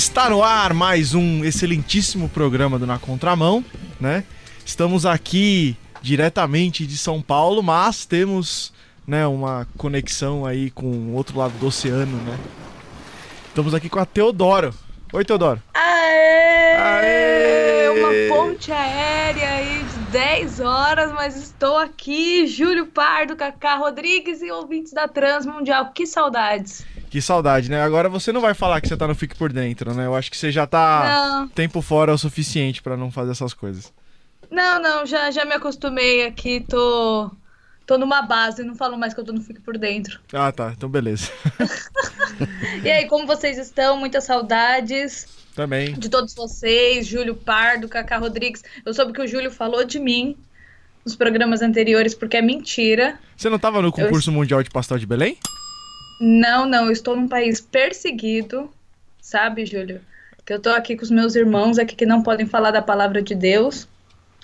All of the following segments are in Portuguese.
Está no ar mais um excelentíssimo programa do Na Contramão, né? Estamos aqui diretamente de São Paulo, mas temos, né, uma conexão aí com o outro lado do oceano, né? Estamos aqui com a Teodoro. Oi, Teodoro. Aê! Aê! Uma ponte aérea aí de 10 horas, mas estou aqui, Júlio Pardo, Cacá Rodrigues e ouvintes da Transmundial. Que saudades. Que saudade, né? Agora você não vai falar que você tá no Fique por Dentro, né? Eu acho que você já tá Não, tempo fora o suficiente pra não fazer essas coisas. não, não, já, já me acostumei aqui, tô, tô numa base, não falo mais que eu tô no Fique por Dentro. Ah, tá. Então beleza. E aí, como vocês estão? Muitas saudades Também. de todos vocês, Júlio Pardo, Cacá Rodrigues. Eu soube que o Júlio falou de mim nos programas anteriores, porque é mentira. Você não tava no concurso mundial de pastel de Belém? Não, não, eu estou num país perseguido, sabe, Júlio? Que eu tô aqui com os meus irmãos aqui que não podem falar da palavra de Deus.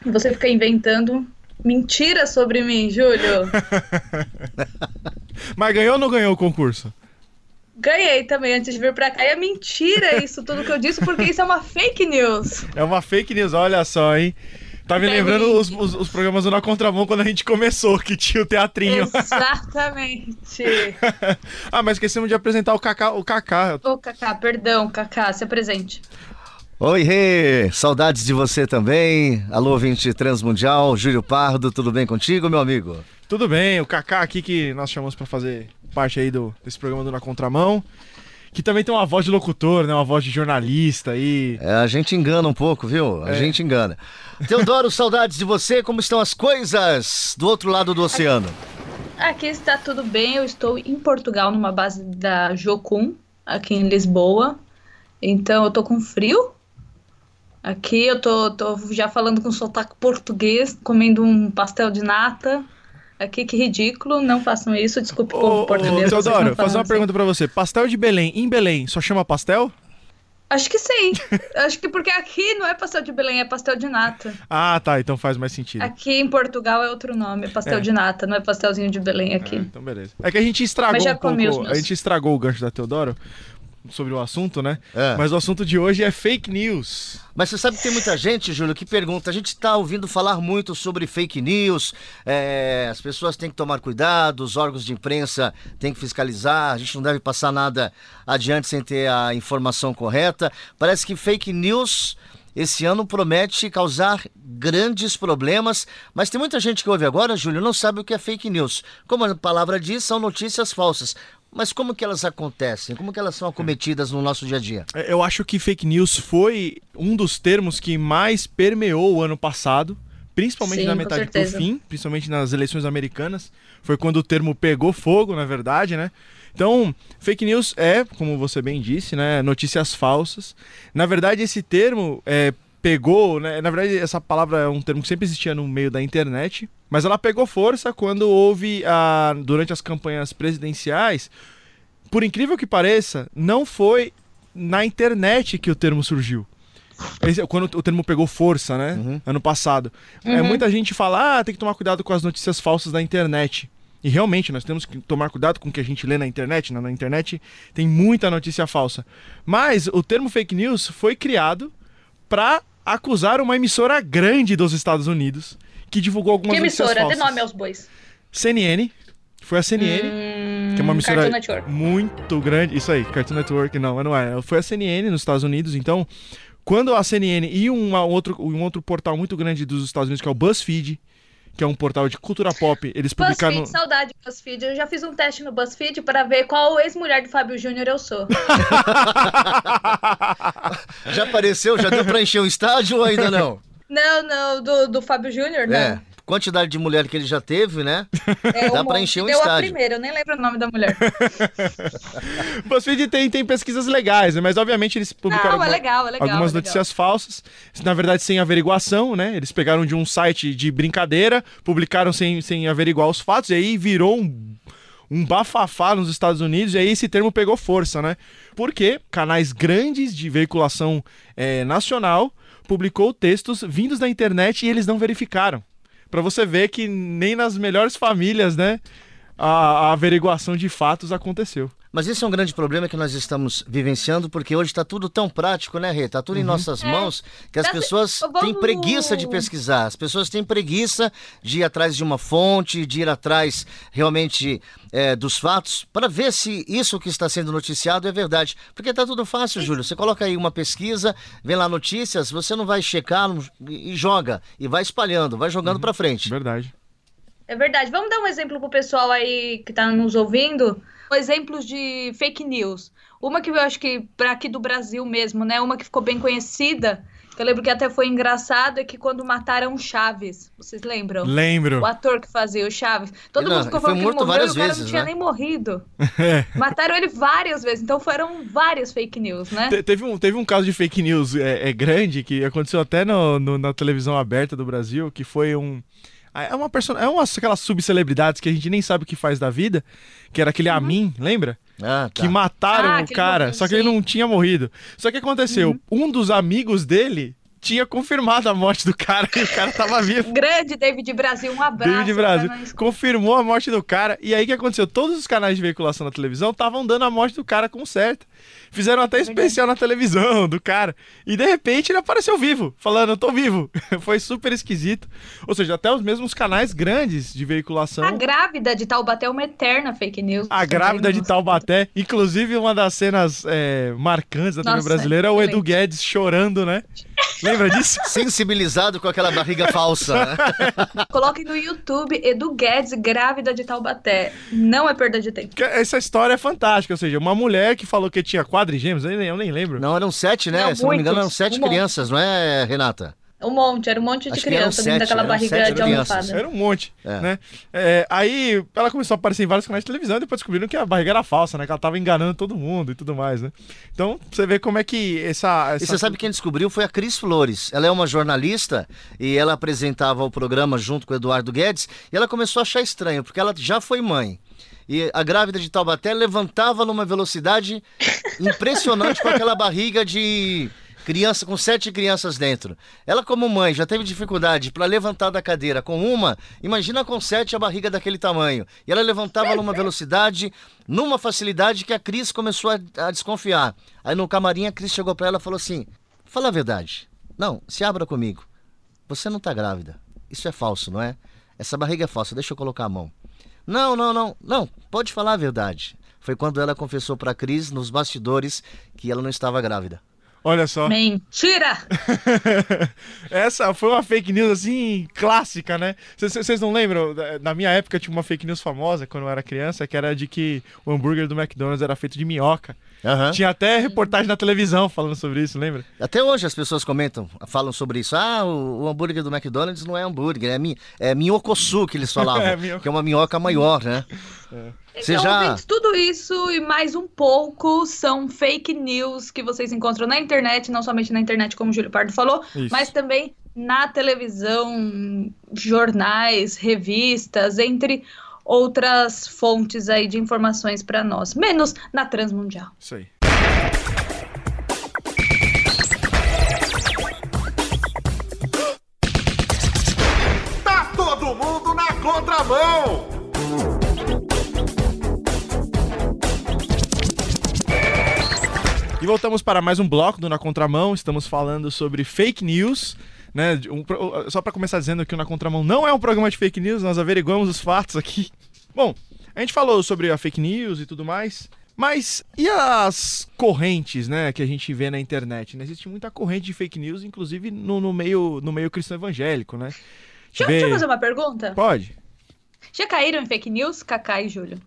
E você fica inventando mentiras sobre mim, Júlio. Mas ganhou ou não ganhou o concurso? Ganhei também antes de vir pra cá. E é mentira isso tudo que eu disse, porque isso é uma fake news. É uma fake news, olha só, hein? Tá me lembrando os, os- os programas do Na Contramão quando a gente começou, que tinha o teatrinho. Exatamente. ah, mas esquecemos de apresentar o Kaká. O Kaká. Ô, Cacá, perdão, Cacá, se apresente. Oi, Rê! Saudades de você também. Alô, ouvinte Transmundial, Júlio Pardo, tudo bem contigo, meu amigo? Tudo bem, o Kaká aqui que nós chamamos pra fazer parte aí do, desse programa do Na Contramão. Que também tem uma voz de locutor, né? Uma voz de jornalista aí. É, a gente engana um pouco, viu? A É. gente engana. Teodoro, saudades de você. Como estão as coisas do outro lado do oceano? Aqui está tudo bem. Eu estou em Portugal, numa base da Jocum, aqui em Lisboa. Então eu tô com frio. Aqui eu tô, tô já falando com sotaque português, comendo um pastel de nata. Aqui, que ridículo. Não façam isso. Desculpe, Ô, povo português. Teodoro, fazer uma assim. pergunta pra você. Pastel de Belém, em Belém, só chama pastel? Acho que sim. Acho que porque aqui não é pastel de Belém, é pastel de nata. Ah, tá, então faz mais sentido. Aqui em Portugal é outro nome, é pastel É. de nata, não é pastelzinho de Belém É, aqui. então beleza. É que a gente estragou um pouco. A gente estragou o gancho da Teodoro sobre o assunto, né? É. Mas o assunto de hoje é fake news. Mas você sabe que tem muita gente, Júlio, que pergunta. A gente está ouvindo falar muito sobre fake news. é, as pessoas têm que tomar cuidado, os órgãos de imprensa têm que fiscalizar. A gente não deve passar nada adiante sem ter a informação correta. Parece que fake news esse ano promete causar grandes problemas. Mas tem muita gente que ouve agora, Júlio, não sabe o que é fake news. Como a palavra diz, são notícias falsas. Mas como que elas acontecem? Como que elas são acometidas no nosso dia a dia? É, Eu acho que fake news foi um dos termos que mais permeou o ano passado, principalmente Sim, na metade certeza. fim, principalmente nas eleições americanas. Foi quando o termo pegou fogo, na verdade, né? Então, fake news é, como você bem disse, né, notícias falsas. Na verdade, esse termo é, pegou, né, na verdade, essa palavra é um termo que sempre existia no meio da internet, mas ela pegou força quando houve, a, durante as campanhas presidenciais, por incrível que pareça, não foi na internet que o termo surgiu. Esse é quando o termo pegou força, né? Uhum. Ano passado. É, Uhum. muita gente fala, ah, tem que tomar cuidado com as notícias falsas da internet. E realmente, nós temos que tomar cuidado com o que a gente lê na internet. né? Na internet tem muita notícia falsa. Mas o termo fake news foi criado para acusar uma emissora grande dos Estados Unidos que divulgou algumas Que notícias emissora? Dê falsas. nome aos bois. CNN. Foi a CNN. Hum, Que é uma emissora muito grande. Isso aí, Cartoon Network, não, mas não é. Foi a CNN nos Estados Unidos, então. Quando a CNN e uma outro, um outro portal muito grande dos Estados Unidos, que é o BuzzFeed, que é um portal de cultura pop, eles publicaram. BuzzFeed, saudade do BuzzFeed. Eu já fiz um teste no BuzzFeed para ver qual ex-mulher do Fábio Júnior eu sou. Já apareceu? Já deu pra encher o estádio ou ainda não? Não, não, do, do Fábio Júnior, não. É. Quantidade de mulher que ele já teve, né? É, Dá um pra encher um Deu a estádio. primeira, eu nem lembro o nome da mulher. BuzzFeed tem, tem pesquisas legais, né? Mas obviamente eles publicaram Não, é legal, é legal. algumas é legal. notícias falsas, na verdade sem averiguação, né? Eles pegaram de um site de brincadeira, publicaram sem, sem averiguar os fatos, e aí virou um, um bafafá nos Estados Unidos, e aí esse termo pegou força, né? Porque canais grandes de veiculação eh, nacional publicou textos vindos da internet e eles não verificaram. Pra você ver que nem nas melhores famílias, né? A, a averiguação de fatos aconteceu. Mas esse é um grande problema que nós estamos vivenciando, porque hoje está tudo tão prático, né, Rê? Está tudo em Uhum. nossas É. mãos que as Tá- pessoas vamos- têm preguiça de pesquisar. As pessoas têm preguiça de ir atrás de uma fonte, de ir atrás realmente é, dos fatos, para ver se isso que está sendo noticiado é verdade. Porque está tudo fácil, Júlio. Você coloca aí uma pesquisa, vem lá notícias, você não vai checar e joga. E vai espalhando, vai jogando para frente. Verdade. É verdade. Vamos dar um exemplo pro pessoal aí que tá nos ouvindo? Exemplos de fake news. Uma que eu acho que para aqui do Brasil mesmo, né? Uma que ficou bem conhecida, que eu lembro que até foi engraçado, é que quando mataram o Chaves. Vocês lembram? Lembro. O ator que fazia o Chaves. Todo Não, mundo ficou ele foi falando que morto morreu e o cara vezes, não tinha né? nem morrido. Mataram ele várias vezes. Então foram várias fake news, né? Te- Teve um, teve um caso de fake news é, é grande que aconteceu até no, no- na televisão aberta do Brasil, que foi um. É uma pessoa, é umas aquelas subcelebridades que a gente nem sabe o que faz da vida, que era aquele Amin, lembra? Ah, tá. Que mataram Ah, o cara, só que ele não tinha morrido. Só que aconteceu, um dos amigos dele tinha confirmado a morte do cara e o cara tava vivo. Grande David Brasil, um abraço. David Brasil confirmou a morte do cara. E aí o que aconteceu? Todos os canais de veiculação na televisão estavam dando a morte do cara com certo. Fizeram até especial na televisão do cara. E de repente ele apareceu vivo, falando, eu tô vivo. Foi super esquisito. Ou seja, até os mesmos canais grandes de veiculação. A grávida de Taubaté é uma eterna fake news. A grávida de. Taubaté. Inclusive, uma das cenas é, marcantes da TV brasileira é o Edu. Guedes chorando, né? Lembra disso? Sensibilizado com aquela barriga falsa. né? Coloquem no YouTube Edu Guedes, grávida de Taubaté. Não é perda de tempo. Essa história é fantástica. Ou seja, uma mulher que falou que tinha quadrigêmeos, eu nem, eu nem lembro. Não, eram sete, né? Não, Se não me engano, eram muitos. sete Um crianças, não é, Renata? Um monte, era um monte de Acho criança dentro sete, daquela eram barriga sete de almofada. Era um monte, É. né? É, aí ela começou a aparecer em vários canais de televisão e depois descobriram que a barriga era falsa, né? Que ela tava enganando todo mundo e tudo mais, né? Então, você vê como é que essa... essa... E você sabe quem descobriu foi a Cris Flores. Ela é uma jornalista e ela apresentava o programa junto com o Eduardo Guedes e ela começou a achar estranho, porque ela já foi mãe. E a grávida de Taubaté levantava numa velocidade impressionante com aquela barriga de criança com sete crianças dentro. Ela como mãe já teve dificuldade para levantar da cadeira com uma, imagina com sete a barriga daquele tamanho. E ela levantava numa velocidade, numa facilidade que a Cris começou a, a desconfiar. Aí no camarim a Cris chegou para ela e falou assim: "Fala a verdade. Não, se abra comigo. Você não tá grávida. Isso é falso, não é? Essa barriga é falsa. Deixa eu colocar a mão." Não, não, não. Não, pode falar a verdade. Foi quando ela confessou para Cris nos bastidores que ela não estava grávida. Olha só. Mentira! Essa foi uma fake news assim, clássica, né? Vocês não lembram? Da- Na minha época tinha uma fake news famosa quando eu era criança, que era de que o hambúrguer do McDonald's era feito de minhoca. Aham. Tinha até reportagem na televisão falando sobre isso, lembra? Até hoje as pessoas comentam, falam sobre isso. Ah, o, o hambúrguer do McDonald's não é hambúrguer, é, mi, é minhocosu que eles falavam. É, minhoca. Que é uma minhoca maior, né? Você então, já- ouvintes, tudo isso e mais um pouco são fake news que vocês encontram na internet, não somente na internet, como o Júlio Pardo falou, Isso. mas também na televisão, jornais, revistas, entre outras fontes aí de informações para nós, menos na Transmundial. Isso aí. E voltamos para mais um bloco do Na Contramão. Estamos falando sobre fake news. Né? Um pro- só para começar dizendo que o Na Contramão não é um programa de fake news, nós averiguamos os fatos aqui. Bom, a gente falou sobre a fake news e tudo mais. Mas e as correntes, né, que a gente vê na internet? Né? Existe muita corrente de fake news, inclusive no, no meio, no meio cristão evangélico, né? Deixa, vê- deixa eu fazer uma pergunta. Pode. Já caíram em fake news, Cacá e Júlio?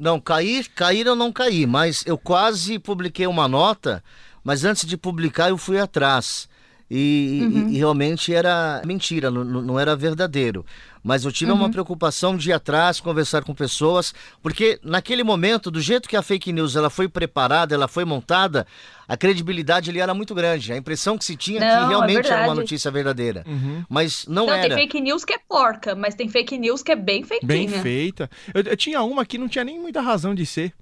Não, cair, cair eu não caí, mas eu quase publiquei uma nota, mas antes de publicar eu fui atrás. E, e- e realmente era mentira, não não era verdadeiro. Mas eu tive uma preocupação de ir atrás, conversar com pessoas, porque naquele momento, do jeito que a fake news ela foi preparada, ela foi montada, a credibilidade ali era muito grande. A impressão que se tinha Não, que é realmente era uma notícia verdadeira. Uhum. Mas não, Não, tem era. fake news que é porca, mas tem fake news que é bem feitinha. Bem feita. Eu, eu tinha uma que não tinha nem muita razão de ser.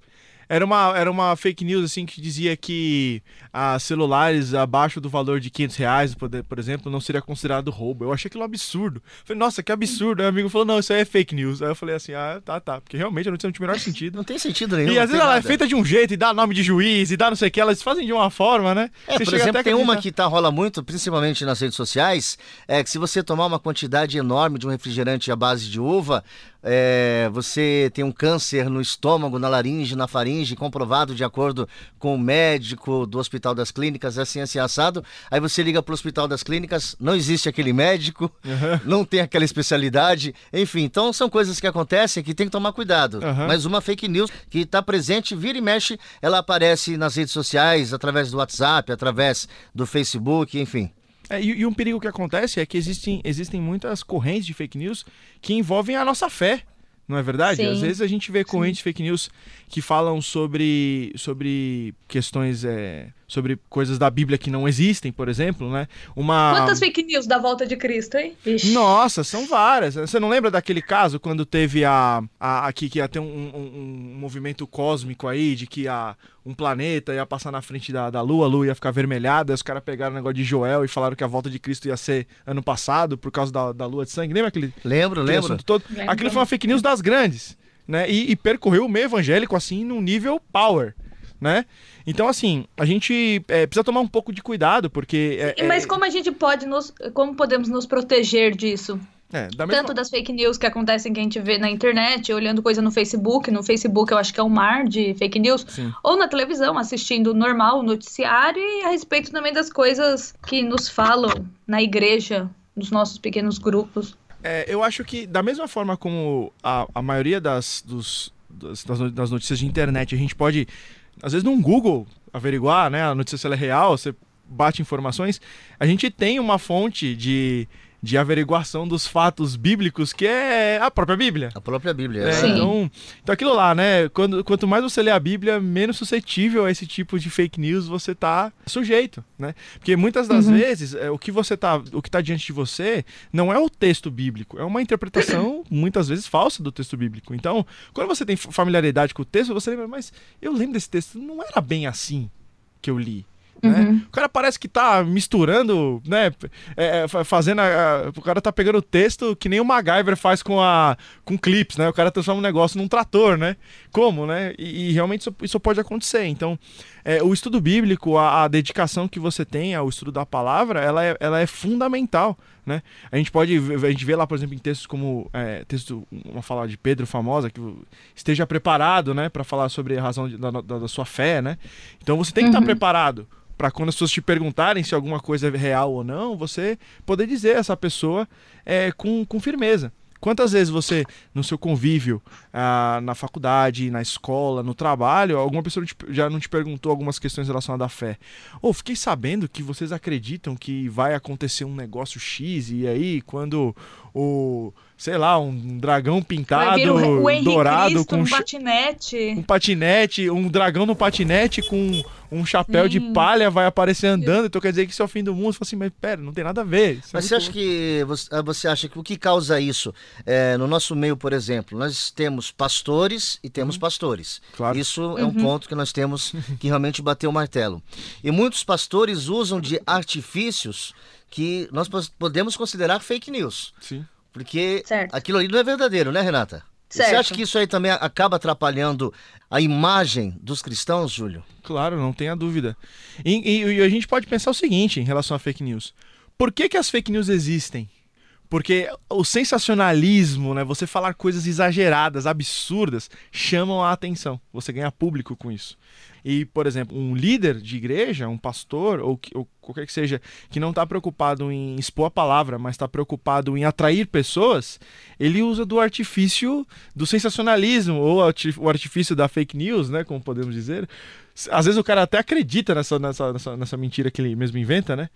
Era uma, era uma fake news assim que dizia que ah, celulares abaixo do valor de 500 reais, por, exemplo, não seria considerado roubo. Eu achei aquilo um absurdo. Falei, nossa, que absurdo. Aí o amigo falou, não, isso aí é fake news. Aí eu falei assim, ah, tá, tá. Porque realmente a notícia não tinha o menor sentido. Não tem sentido nenhum. E às vezes tem ela é nada. feita de um jeito e dá nome de juiz e dá não sei o que, elas fazem de uma forma, né? É, Você por exemplo, tem uma que tá, rola muito, principalmente nas redes sociais, é que se você tomar uma quantidade enorme de um refrigerante à base de uva, é, você tem um câncer no estômago, na laringe, na faringe, comprovado de acordo com o médico do Hospital das Clínicas, assim, assim, assado. Aí você liga pro Hospital das Clínicas, não existe aquele médico, não tem aquela especialidade, enfim. Então são coisas que acontecem que tem que tomar cuidado. Aham. Mas uma fake news que está presente, vira e mexe, ela aparece nas redes sociais, através do WhatsApp, através do Facebook, enfim. É, e, e um perigo que acontece é que existem, existem muitas correntes de fake news que envolvem a nossa fé. Não é verdade? Sim. Às vezes a gente vê correntes de fake news que falam sobre, sobre questões, é, sobre coisas da Bíblia que não existem, por exemplo, né? Uma... Quantas fake news da volta de Cristo, hein? Ixi. Nossa, são várias. Você não lembra daquele caso quando teve a, a aqui que ia ter um, um- um movimento cósmico aí de que a, um planeta ia passar na frente da, da Lua, a Lua ia ficar avermelhada, aí os caras pegaram o negócio de Joel e falaram que a volta de Cristo ia ser ano passado por causa da, da Lua de sangue. Lembra aquele, Lembro, aquele lembro. todo? Lembro. Aquilo foi uma fake news das grandes, né? E, e percorreu o meio evangélico assim num nível power. Né? Então, assim, a gente é, precisa tomar um pouco de cuidado, porque. é- Mas é- como a gente pode nos. Como podemos nos proteger disso? é, da mesma- Tanto das fake news que acontecem que a gente vê na internet, olhando coisa no Facebook. No Facebook eu acho que é um mar de fake news. Sim. Ou na televisão, assistindo normal, o noticiário, e a respeito também das coisas que nos falam na igreja, nos nossos pequenos grupos. É, eu acho que, da mesma forma como a, a maioria das, dos- das, das notícias de internet, a gente pode, às vezes, num Google averiguar, né? A notícia se ela é real, você bate informações. A gente tem uma fonte de, de averiguação dos fatos bíblicos que é a própria Bíblia. A própria Bíblia. É, é. Sim. então, então aquilo lá, né? Quando, quanto mais você lê a Bíblia, menos suscetível a esse tipo de fake news você tá sujeito, né? Porque muitas das vezes é, o que você tá, o que tá diante de você não é o texto bíblico, é uma interpretação muitas vezes falsa do texto bíblico. Então, quando você tem familiaridade com o texto, você lembra, mas eu lembro desse texto, não era bem assim que eu li. Né? O cara parece que tá misturando, né? é, é, fa- fazendo. a- o cara tá pegando o texto que nem o MacGyver faz com a com clips, né? O cara transforma um negócio num trator, né? Como, né? E, e realmente isso, isso pode acontecer. Então, é, o estudo bíblico, a, a dedicação que você tem ao estudo da palavra, ela é, ela é fundamental, né? A gente pode, a gente vê lá, por exemplo, em textos como é, texto, uma fala de Pedro famosa, que esteja preparado, né, para falar sobre a razão de- da, da- da sua fé, né? Então você tem que estar preparado para quando as pessoas te perguntarem se alguma coisa é real ou não, você poder dizer a essa pessoa é, com, com firmeza. Quantas vezes você, no seu convívio, ah, na faculdade, na escola, no trabalho, alguma pessoa te- já não te perguntou algumas questões relacionadas à fé? Ou fiquei sabendo que vocês acreditam que vai acontecer um negócio X e aí quando o, sei lá, um dragão Vai pintado, vir o, o dourado Cristo com ch- patinete. um patinete, um dragão no patinete com um chapéu de palha vai aparecer andando, então quer dizer que isso é o fim do mundo. Você fala assim, mas pera, não tem nada a ver. Isso é Mas você muito- acha que você, ah, você acha que o que causa isso é, no nosso meio, por exemplo, nós temos pastores e temos pastores. Claro. Isso é um ponto que nós temos que realmente bater o martelo. E muitos pastores usam de artifícios que nós podemos considerar fake news, Sim. porque Certo. aquilo ali não é verdadeiro, né, Renata? Você Certo. acha que isso aí também acaba atrapalhando a imagem dos cristãos, Júlio? Claro, não tenha dúvida. E, e- e a gente pode pensar o seguinte em relação a fake news. Por que, que as fake news existem? Porque o sensacionalismo, né, você falar coisas exageradas, absurdas, chamam a atenção. Você ganha público com isso. E, por exemplo, um líder de igreja, um pastor, ou, ou qualquer que seja, que não está preocupado em expor a palavra, mas está preocupado em atrair pessoas, ele usa do artifício do sensacionalismo, ou o artifício da fake news, né, como podemos dizer. Às vezes o cara até acredita nessa, nessa, nessa, nessa mentira que ele mesmo inventa, né?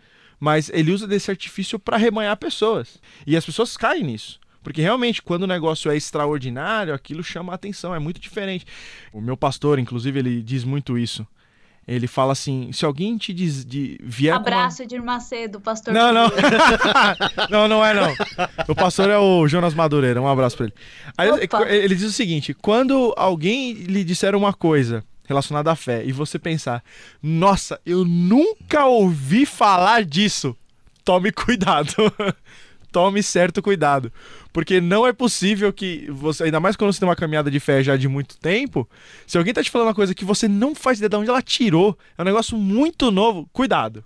Mas ele usa desse artifício para rebanhar pessoas. E as pessoas caem nisso. Porque realmente, quando o negócio é extraordinário, aquilo chama a atenção, é muito diferente. O meu pastor, inclusive, ele diz muito isso. Ele fala assim: se alguém te diz, de, vier com uma- Abraço, Edir Macedo, pastor. não, não. Não, não é não. O pastor é o Jonas Madureira. Um abraço pra ele. Aí, ele diz o seguinte: quando alguém lhe disser uma coisa relacionada à fé e você pensar, nossa, eu nunca ouvi falar disso, tome cuidado. tome certo cuidado. Porque não é possível que você, ainda mais quando você tem uma caminhada de fé já de muito tempo, se alguém tá te falando uma coisa que você não faz ideia de onde ela tirou, é um negócio muito novo, cuidado.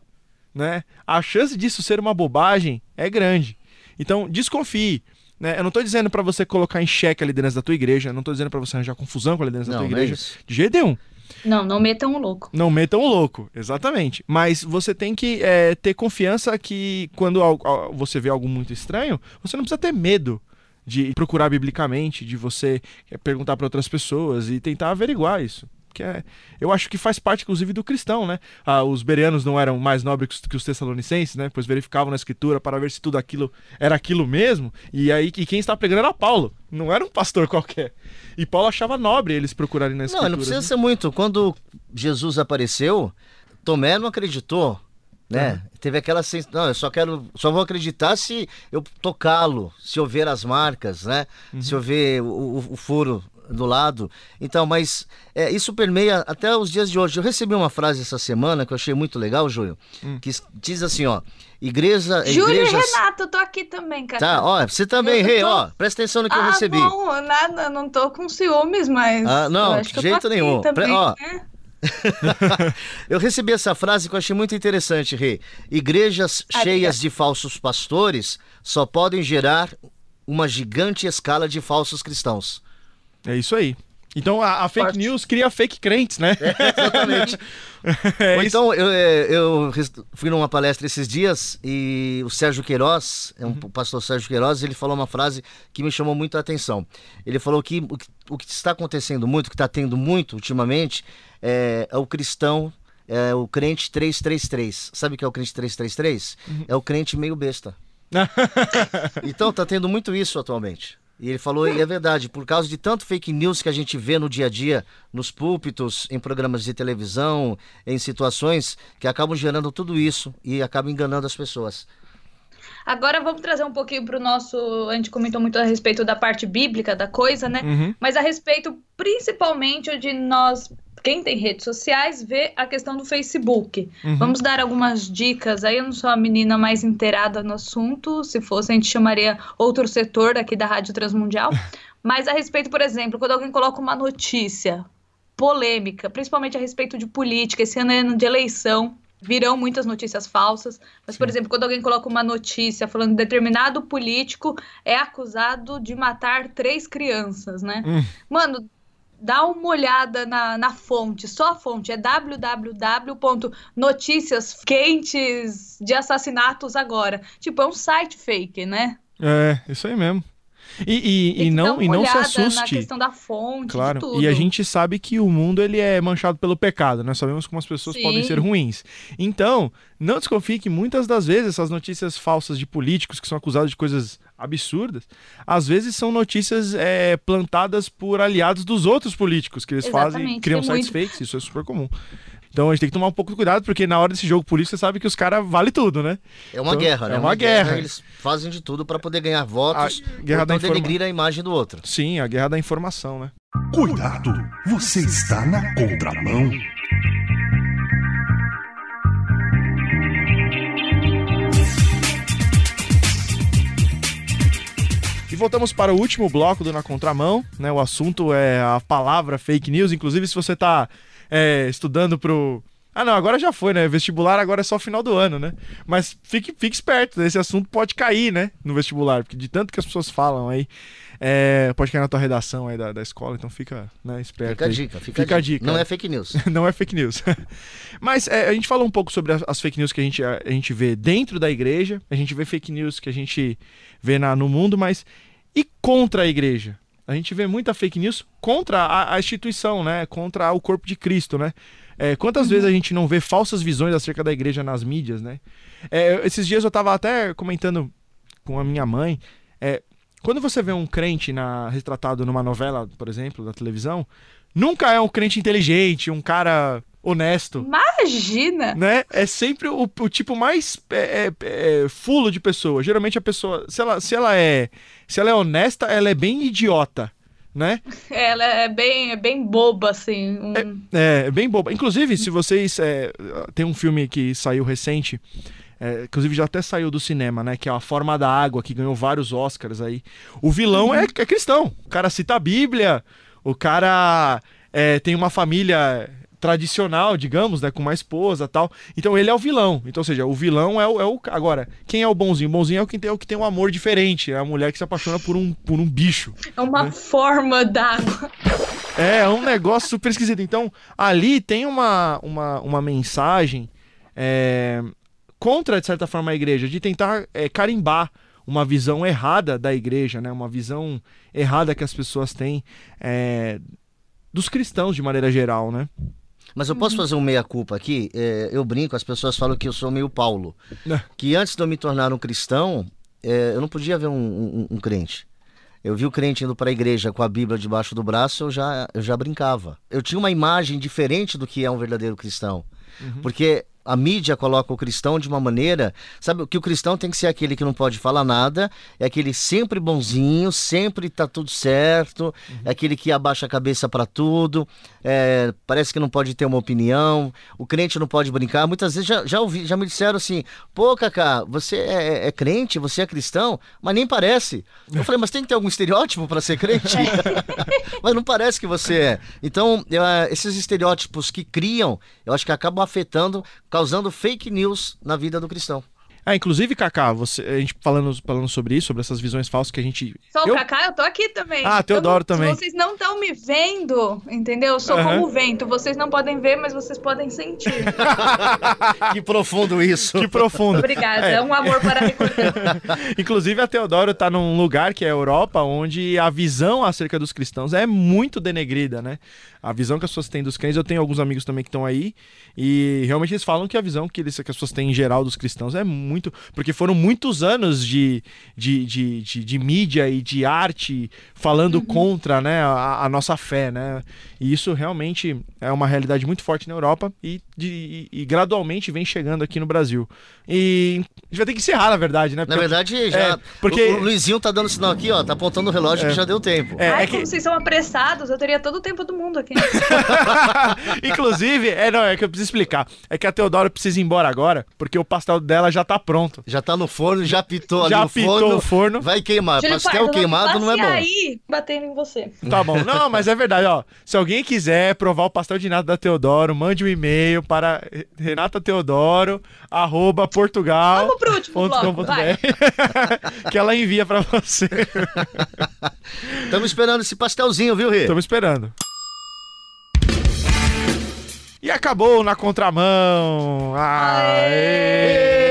Né? A chance disso ser uma bobagem é grande. Então, desconfie. Né? Eu não estou dizendo para você colocar em xeque a liderança da tua igreja, eu não estou dizendo para você arranjar confusão com a liderança Não, da tua é igreja, isso. de jeito nenhum. Não, não metam o louco. Não metam o louco, exatamente. Mas você tem que é, ter confiança que quando você vê algo muito estranho, você não precisa ter medo de procurar biblicamente, de você é, perguntar para outras pessoas e tentar averiguar isso. Que é, eu acho que faz parte, inclusive, do cristão, né? Ah, os bereanos não eram mais nobres que os tessalonicenses, né? Pois verificavam na escritura para ver se tudo aquilo era aquilo mesmo. E aí, e quem está pregando era Paulo, não era um pastor qualquer. E Paulo achava nobre eles procurarem na Não, escritura. não precisa ser muito. Quando Jesus apareceu, Tomé não acreditou, né? Teve aquela sensação, não, eu só quero, só vou acreditar se eu tocá-lo, se eu ver as marcas, né? Se eu ver o, o- o furo do lado. Então, mas é, isso permeia até os dias de hoje. Eu recebi uma frase essa semana que eu achei muito legal, Júlio, que s- diz assim, ó, igreja, Júlio e igrejas... Renato, eu tô aqui também, cara. Tá, ó, você também, Eu- eu Rei, tô- ó, presta atenção no que eu ah, recebi. bom, nada, não tô com ciúmes, mas. Ah, não, eu de que eu jeito nenhum. Pre- Também, ó, né? Eu recebi essa frase que eu achei muito interessante, Rê. Igrejas Ah, cheias de falsos pastores só podem gerar uma gigante escala de falsos cristãos. É isso aí. Então a, a fake Forte. news cria fake crentes, né? Exatamente. É Ou isso. então, eu, é, eu fui numa palestra esses dias e o Sérgio Queiroz, é um Uhum. o pastor Sérgio Queiroz, ele falou uma frase que me chamou muito a atenção. Ele falou que o que, o que está acontecendo muito, o que está tendo muito ultimamente, é, é o cristão, é o crente 333. Sabe o que é o crente 333? Uhum. É o crente meio besta. Então tá tendo muito isso atualmente. E ele falou, e é verdade, por causa de tanto fake news que a gente vê no dia a dia, nos púlpitos, em programas de televisão, em situações que acabam gerando tudo isso e acabam enganando as pessoas. Agora vamos trazer um pouquinho pro nosso. A gente comentou muito a respeito da parte bíblica da coisa, né? Uhum. Mas a respeito principalmente de nós, quem tem redes sociais, vê a questão do Facebook. Uhum. Vamos dar algumas dicas. Aí eu não sou a menina mais inteirada no assunto. Se fosse, a gente chamaria outro setor daqui da Rádio Transmundial. Mas a respeito, por exemplo, quando alguém coloca uma notícia polêmica, principalmente a respeito de política, esse ano é ano de eleição. Virão muitas notícias falsas, mas, por exemplo, quando alguém coloca uma notícia falando que determinado político é acusado de matar três crianças, né? Hum. Mano, dá uma olhada na, na fonte, só a fonte, é www.noticias quentes de assassinatos agora. Tipo, é um site fake, né? É, isso aí mesmo. E, e- e não, e não se olhada Na assuste. questão da fonte, Claro, e a gente sabe que o mundo ele é manchado pelo pecado, nós sabemos como as pessoas Sim. podem ser ruins. Então, não desconfie que muitas das vezes essas notícias falsas de políticos que são acusados de coisas absurdas, às vezes são notícias é, plantadas por aliados dos outros políticos que eles fazem, Exatamente, criam tem sites muito. fakes, isso é super comum. Então a gente tem que tomar um pouco de cuidado, porque na hora desse jogo político você sabe que os caras vale tudo, né? É uma Então, guerra, né? é uma guerra. Eles fazem de tudo para poder ganhar votos, A guerra da então informa- denegrir a imagem do outro. Sim, a guerra da informação, né? Cuidado, você está na contramão. E voltamos para o último bloco do Na Contramão, né? O assunto é a palavra fake news. Inclusive, se você está estudando pro. Ah, não, agora já foi, né? Vestibular agora é só final do ano, né? Mas fique, fique esperto, esse assunto pode cair, né? No vestibular, porque de tanto que as pessoas falam aí, é, pode cair na tua redação aí da, da escola, então fica né, esperto. Fica a dica, fica, Fica a a dica. dica. Não é fake news. não é fake news. Mas é, a gente falou um pouco sobre as, as fake news que a gente, a, a gente vê dentro da igreja, a gente vê fake news que a gente vê na, no mundo, mas e contra a igreja? A gente vê muita fake news contra a, a instituição, né? Contra o corpo de Cristo, né? É, quantas vezes a gente não vê falsas visões acerca da igreja nas mídias, né? É, esses dias eu tava até comentando com a minha mãe. é, quando você vê um crente na, retratado numa novela, por exemplo, da televisão, nunca é um crente inteligente, um cara honesto, Imagina! né? É sempre o, o tipo mais é, é, é, fulo de pessoa. Geralmente a pessoa, se ela, se ela é, se ela é honesta, ela é bem idiota, né? Ela é bem, é bem boba, assim. um- É, é bem boba. Inclusive, se vocês. é, tem um filme que saiu recente. é, inclusive já até saiu do cinema, né? Que é A Forma da Água, que ganhou vários Oscars aí. O vilão é, é cristão. O cara cita a Bíblia. O cara é, tem uma família tradicional, digamos, né? Com uma esposa e tal. Então ele é o vilão. Então, ou seja, o vilão é o. É o agora, quem é o bonzinho? O bonzinho é o que tem, é o que tem um amor diferente. É a mulher que se apaixona por um, por um bicho. É uma forma d'água. É, é um negócio super esquisito. Então, ali tem uma, uma, uma mensagem é, contra, de certa forma, a igreja, de tentar é, carimbar uma visão errada da igreja, né? Uma visão errada que as pessoas têm é, dos cristãos, de maneira geral, né? Mas eu posso fazer um meia-culpa aqui? É, eu brinco, as pessoas falam que eu sou meio Paulo. É. Que antes de eu me tornar um cristão, é, eu não podia ver um, um- um crente. Eu vi o crente indo para a igreja com a Bíblia debaixo do braço, eu já, eu já brincava. Eu tinha uma imagem diferente do que é um verdadeiro cristão. Porque a mídia coloca o cristão de uma maneira. Sabe, que o cristão tem que ser aquele que não pode falar nada, é aquele sempre bonzinho, sempre tá tudo certo, é aquele que abaixa a cabeça para tudo, é, parece que não pode ter uma opinião, o crente não pode brincar. Muitas vezes já, já ouvi, já me disseram assim: pô, Cacá, você é, é crente, você é cristão, mas nem parece. Eu falei, mas tem que ter algum estereótipo para ser crente? mas não parece que você é. Então, eh, esses estereótipos que criam, eu acho que acabam afetando, causando fake news na vida do cristão. Ah, inclusive, Kaká, você, a gente falando, falando sobre isso, sobre essas visões falsas que a gente. Só o Eu- Kaká, eu tô aqui também. Ah, Teodoro também. Se vocês não estão me vendo, entendeu? Eu sou como o vento. Vocês não podem ver, mas vocês podem sentir. que profundo isso. Que profundo. Obrigada. É um amor para recordar. Inclusive, a Teodoro tá num lugar que é a Europa, onde a visão acerca dos cristãos é muito denegrida, né? A visão que as pessoas têm dos crentes, eu tenho alguns amigos também que estão aí, e realmente eles falam que a visão que, eles, que as pessoas têm em geral dos cristãos é muito. Porque foram muitos anos de, de, de, de, de mídia e de arte falando contra né, a, a nossa fé, né? E isso realmente é uma realidade muito forte na Europa e, de- e- e gradualmente vem chegando aqui no Brasil. E a gente vai ter que encerrar, na verdade, né? Na Porque- verdade, já. É, porque- o, o Luizinho tá dando sinal aqui, ó. Tá apontando o relógio que já deu tempo. É, Ai, é que- como vocês são apressados, eu teria todo o tempo do mundo aqui. Inclusive, é, não, é que eu preciso explicar. É que a Teodoro precisa ir embora agora, porque o pastel dela já tá pronto. Já tá no forno, já pitou ali Já no pitou forno. o forno. Vai queimar. Júlio Pastel Pardo, queimado não é bom. aí batendo em você. Tá bom. Não, mas é verdade, ó. Se alguém quiser provar o pastel de nata da Teodoro, mande um e-mail para renatateodoro, arroba portugal. Vamos pro último bloco, vai. que ela envia pra você. Estamos esperando esse pastelzinho, viu, Rê? Estamos esperando. E acabou na contramão. Aê!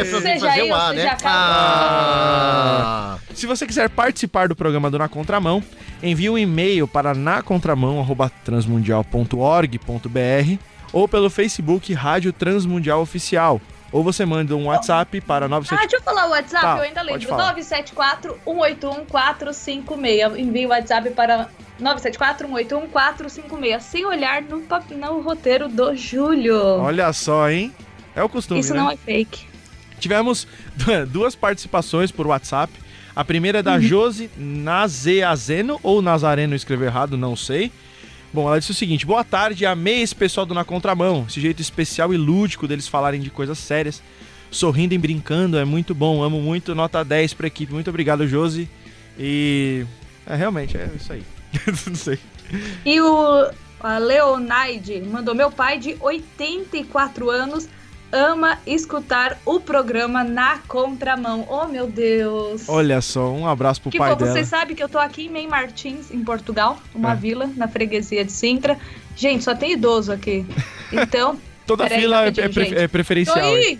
Eu vim Seja fazer aí o ou A, seja né? acabou. Ah. Se você quiser participar do programa do Na Contramão, envie um e-mail para nacontramão@transmundial.org.br ou pelo Facebook Rádio Transmundial Oficial. Ou você manda um WhatsApp para Ah, 97 deixa eu falar o WhatsApp, Tá, eu ainda lembro. falar. 974-181-456. Envie o WhatsApp para 974-181-456, sem olhar no, no roteiro do Júlio. Olha só, hein? É o costume, Isso né? não é fake. Tivemos duas participações por WhatsApp. A primeira é Uhum. da Josi Nazeazeno, ou Nazareno escreveu errado, não sei. Bom, ela disse o seguinte: Boa tarde, amei esse pessoal do Na Contramão. Esse jeito especial e lúdico deles falarem de coisas sérias, sorrindo e brincando, é muito bom. Amo muito, nota 10 pra equipe. Muito obrigado, Josi. E. É, realmente, é isso aí. não sei. E o a Leonaide mandou: Meu pai de 84 anos ama escutar o programa na contramão. Oh, meu Deus. Olha só, um abraço pro Que pai fofo, dela. você sabe que eu tô aqui em Mem Martins, em Portugal, uma É. vila na freguesia de Sintra. Gente, só tem idoso aqui. Então, Toda fila é, rapidinho, é pre- é tô preferencial. hein? aí!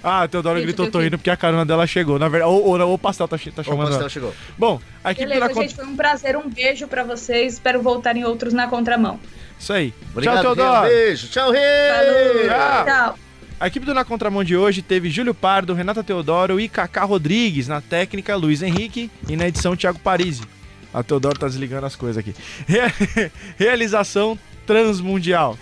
Ah, a Teodoro Gente, gritou, eu tô aqui. indo porque a carona dela chegou. Na verdade, ou, ou, ou o pastel tá, tá O chamando. pastel ela. chegou. Bom, a equipe do Beleza, gente, foi um prazer, um beijo pra vocês. Espero voltar em outros na contramão. Isso aí. Obrigado, Tchau. Um Teodoro. beijo. Tchau, Rê. Falou! Tchau. Tchau. A equipe do Na Contramão de hoje teve Júlio Pardo, Renata Teodoro e Cacá Rodrigues. Na técnica, Luiz Henrique. E na edição, Thiago Parisi. A Teodoro tá desligando as coisas aqui. Re- Realização Transmundial.